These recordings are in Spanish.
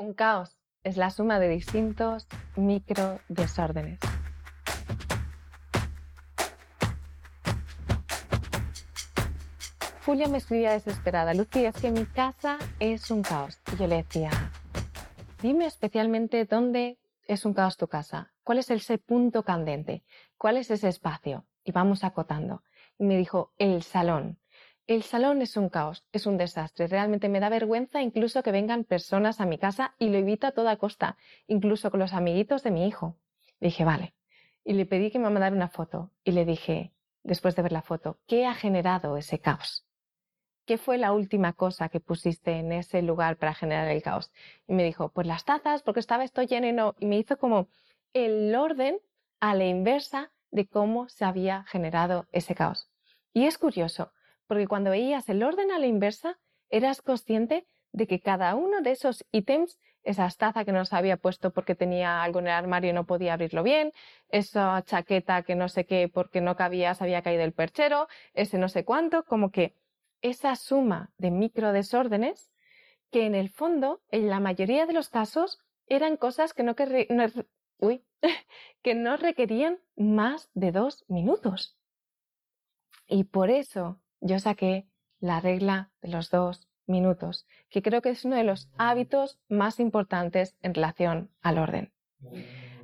Un caos es la suma de distintos micro desórdenes. Julia me escribía desesperada, Lucía, es que mi casa es un caos. Y yo le decía, dime especialmente dónde es un caos tu casa, cuál es ese punto candente, cuál es ese espacio. Y vamos acotando. Y me dijo, el salón. El salón es un caos, es un desastre. Realmente me da vergüenza incluso que vengan personas a mi casa y lo evito a toda costa, incluso con los amiguitos de mi hijo. Le dije, vale. Y le pedí que me mandara una foto. Y le dije, después de ver la foto, ¿qué ha generado ese caos? ¿Qué fue la última cosa que pusiste en ese lugar para generar el caos? Y me dijo, pues las tazas, porque estaba esto lleno y no. Y me hizo como el orden a la inversa de cómo se había generado ese caos. Y es curioso, porque cuando veías el orden a la inversa, eras consciente de que cada uno de esos ítems, esa taza que no se había puesto porque tenía algo en el armario y no podía abrirlo bien, esa chaqueta que no sé qué porque no cabía, se había caído el perchero, ese no sé cuánto, como que esa suma de micro desórdenes que en el fondo, en la mayoría de los casos, eran cosas que no, que no requerían más de dos minutos. Y por eso yo saqué la regla de los dos minutos, que creo que es uno de los hábitos más importantes en relación al orden.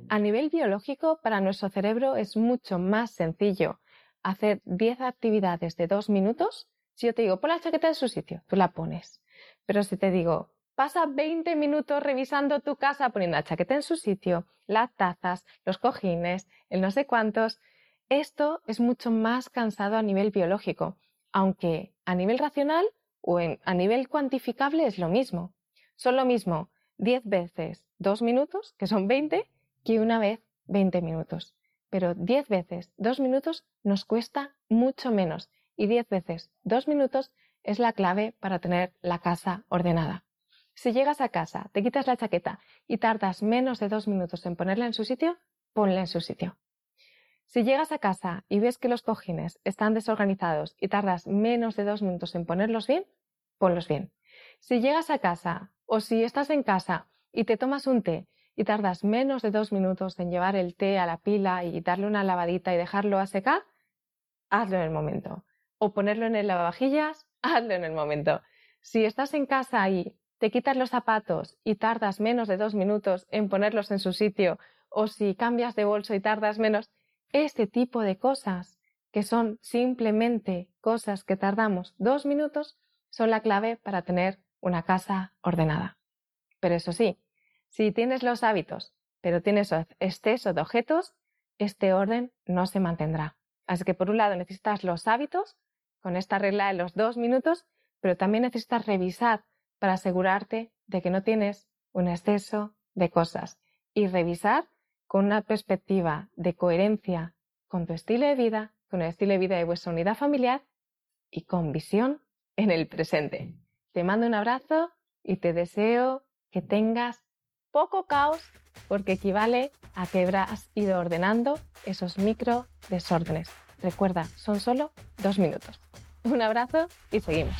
A nivel biológico, para nuestro cerebro es mucho más sencillo hacer 10 actividades de dos minutos. Si yo te digo, pon la chaqueta en su sitio, tú la pones. Pero si te digo, pasa 20 minutos revisando tu casa poniendo la chaqueta en su sitio, las tazas, los cojines, el no sé cuántos, esto es mucho más cansado a nivel biológico aunque a nivel racional o a nivel cuantificable es lo mismo. Son lo mismo 10 veces 2 minutos, que son 20, que una vez 20 minutos. Pero 10 veces 2 minutos nos cuesta mucho menos y 10 veces 2 minutos es la clave para tener la casa ordenada. Si llegas a casa, te quitas la chaqueta y tardas menos de 2 minutos en ponerla en su sitio, ponla en su sitio. Si llegas a casa y ves que los cojines están desorganizados y tardas menos de dos minutos en ponerlos bien, ponlos bien. Si llegas a casa o si estás en casa y te tomas un té y tardas menos de dos minutos en llevar el té a la pila y darle una lavadita y dejarlo a secar, hazlo en el momento. O ponerlo en el lavavajillas, hazlo en el momento. Si estás en casa y te quitas los zapatos y tardas menos de dos minutos en ponerlos en su sitio, o si cambias de bolso y tardas menos, este tipo de cosas, que son simplemente cosas que tardamos dos minutos, son la clave para tener una casa ordenada. Pero eso sí, si tienes los hábitos, pero tienes exceso de objetos, este orden no se mantendrá. Así que por un lado necesitas los hábitos, con esta regla de los dos minutos, pero también necesitas revisar para asegurarte de que no tienes un exceso de cosas. Y revisar con una perspectiva de coherencia con tu estilo de vida, con el estilo de vida de vuestra unidad familiar y con visión en el presente. Te mando un abrazo y te deseo que tengas poco caos porque equivale a que habrás ido ordenando esos micro desórdenes. Recuerda, son solo dos minutos. Un abrazo y seguimos.